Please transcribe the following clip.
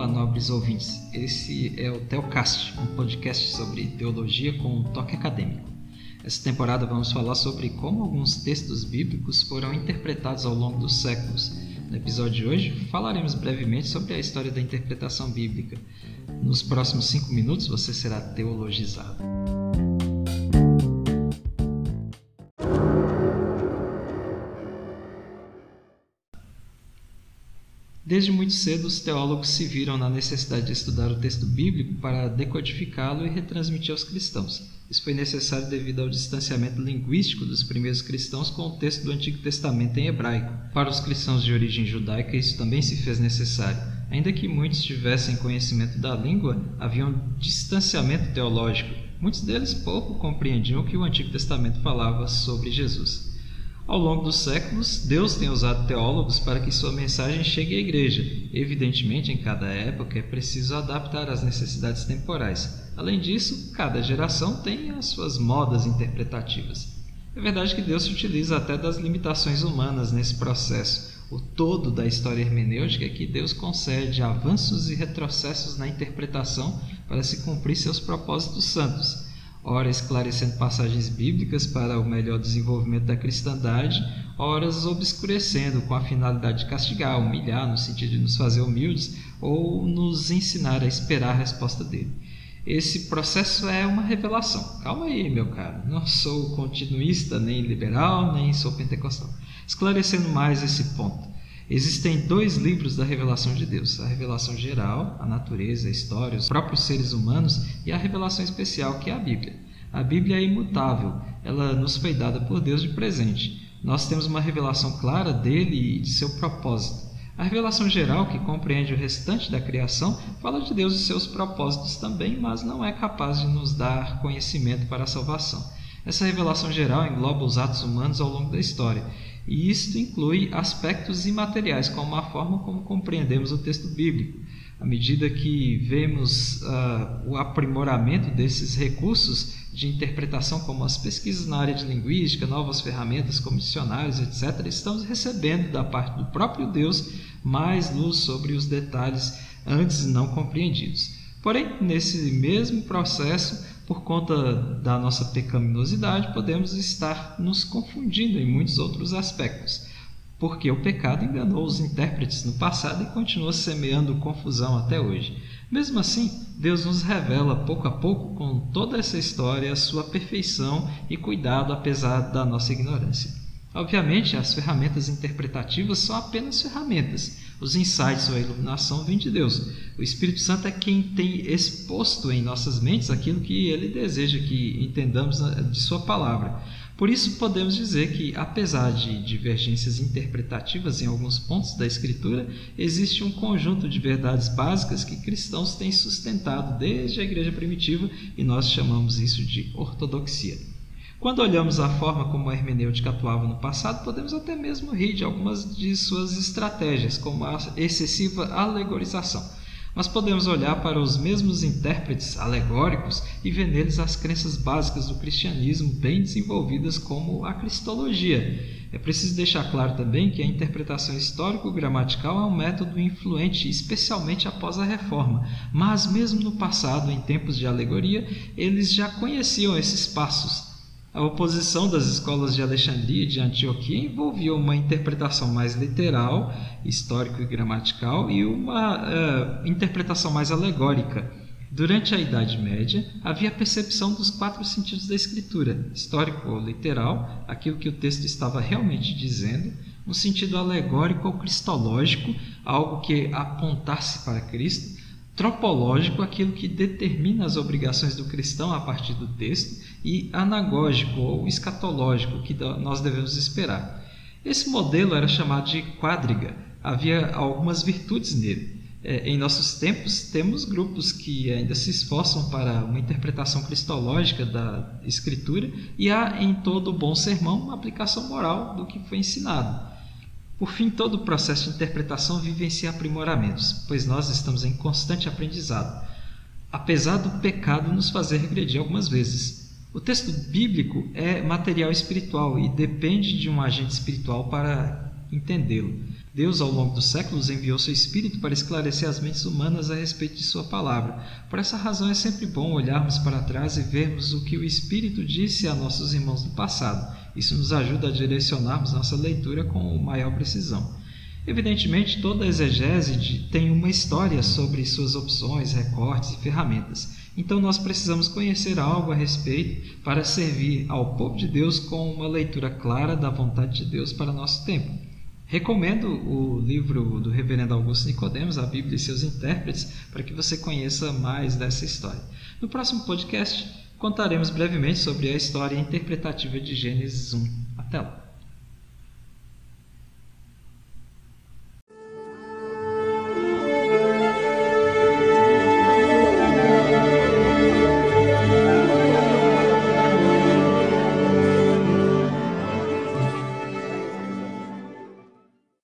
Olá, nobres ouvintes. Esse é o Teocast, um podcast sobre teologia com um toque acadêmico. Essa temporada vamos falar sobre como alguns textos bíblicos foram interpretados ao longo dos séculos. No episódio de hoje, falaremos brevemente sobre a história da interpretação bíblica. Nos próximos cinco minutos, você será teologizado. Desde muito cedo, os teólogos se viram na necessidade de estudar o texto bíblico para decodificá-lo e retransmitir aos cristãos. Isso foi necessário devido ao distanciamento linguístico dos primeiros cristãos com o texto do Antigo Testamento em hebraico. Para os cristãos de origem judaica, isso também se fez necessário. Ainda que muitos tivessem conhecimento da língua, havia um distanciamento teológico. Muitos deles pouco compreendiam o que o Antigo Testamento falava sobre Jesus. Ao longo dos séculos, Deus tem usado teólogos para que sua mensagem chegue à igreja. Evidentemente, em cada época é preciso adaptar às necessidades temporais. Além disso, cada geração tem as suas modas interpretativas. É verdade que Deus se utiliza até das limitações humanas nesse processo. O todo da história hermenêutica é que Deus concede avanços e retrocessos na interpretação para se cumprir seus propósitos santos ora esclarecendo passagens bíblicas para o melhor desenvolvimento da cristandade, horas obscurecendo com a finalidade de castigar, humilhar, no sentido de nos fazer humildes, ou nos ensinar a esperar a resposta dele. Esse processo é uma revelação. Calma aí, meu caro. Não sou continuista, nem liberal, nem sou pentecostal. Esclarecendo mais esse ponto. Existem dois livros da revelação de Deus: a revelação geral, a natureza, a história, os próprios seres humanos, e a revelação especial, que é a Bíblia. A Bíblia é imutável, ela nos foi dada por Deus de presente. Nós temos uma revelação clara dele e de seu propósito. A revelação geral, que compreende o restante da criação, fala de Deus e seus propósitos também, mas não é capaz de nos dar conhecimento para a salvação. Essa revelação geral engloba os atos humanos ao longo da história e isto inclui aspectos imateriais, como a forma como compreendemos o texto bíblico. À medida que vemos uh, o aprimoramento desses recursos de interpretação, como as pesquisas na área de linguística, novas ferramentas como dicionários, etc., estamos recebendo da parte do próprio Deus mais luz sobre os detalhes antes não compreendidos. Porém, nesse mesmo processo, por conta da nossa pecaminosidade, podemos estar nos confundindo em muitos outros aspectos, porque o pecado enganou os intérpretes no passado e continua semeando confusão até hoje. Mesmo assim, Deus nos revela pouco a pouco, com toda essa história, a sua perfeição e cuidado apesar da nossa ignorância. Obviamente, as ferramentas interpretativas são apenas ferramentas. Os insights ou a iluminação vêm de Deus. O Espírito Santo é quem tem exposto em nossas mentes aquilo que ele deseja que entendamos de Sua palavra. Por isso, podemos dizer que, apesar de divergências interpretativas em alguns pontos da Escritura, existe um conjunto de verdades básicas que cristãos têm sustentado desde a igreja primitiva e nós chamamos isso de ortodoxia. Quando olhamos a forma como a hermenêutica atuava no passado, podemos até mesmo rir de algumas de suas estratégias, como a excessiva alegorização. Mas podemos olhar para os mesmos intérpretes alegóricos e ver neles as crenças básicas do cristianismo bem desenvolvidas, como a cristologia. É preciso deixar claro também que a interpretação histórico-gramatical é um método influente, especialmente após a reforma. Mas, mesmo no passado, em tempos de alegoria, eles já conheciam esses passos a oposição das escolas de Alexandria e de Antioquia envolvia uma interpretação mais literal, histórico e gramatical, e uma uh, interpretação mais alegórica. Durante a Idade Média, havia a percepção dos quatro sentidos da escritura: histórico ou literal, aquilo que o texto estava realmente dizendo, um sentido alegórico ou cristológico, algo que apontasse para Cristo, tropológico, aquilo que determina as obrigações do cristão a partir do texto, e anagógico ou escatológico, que nós devemos esperar. Esse modelo era chamado de quadriga, havia algumas virtudes nele. É, em nossos tempos, temos grupos que ainda se esforçam para uma interpretação cristológica da Escritura e há em todo bom sermão uma aplicação moral do que foi ensinado. Por fim, todo o processo de interpretação vivencia aprimoramentos, pois nós estamos em constante aprendizado, apesar do pecado nos fazer regredir algumas vezes. O texto bíblico é material espiritual e depende de um agente espiritual para entendê-lo. Deus, ao longo dos séculos, enviou seu Espírito para esclarecer as mentes humanas a respeito de Sua palavra. Por essa razão, é sempre bom olharmos para trás e vermos o que o Espírito disse a nossos irmãos do passado. Isso nos ajuda a direcionarmos nossa leitura com maior precisão. Evidentemente, toda exegese tem uma história sobre suas opções, recortes e ferramentas. Então, nós precisamos conhecer algo a respeito para servir ao povo de Deus com uma leitura clara da vontade de Deus para nosso tempo. Recomendo o livro do Reverendo Augusto Nicodemos, a Bíblia e seus intérpretes, para que você conheça mais dessa história. No próximo podcast, contaremos brevemente sobre a história interpretativa de Gênesis 1. Até lá!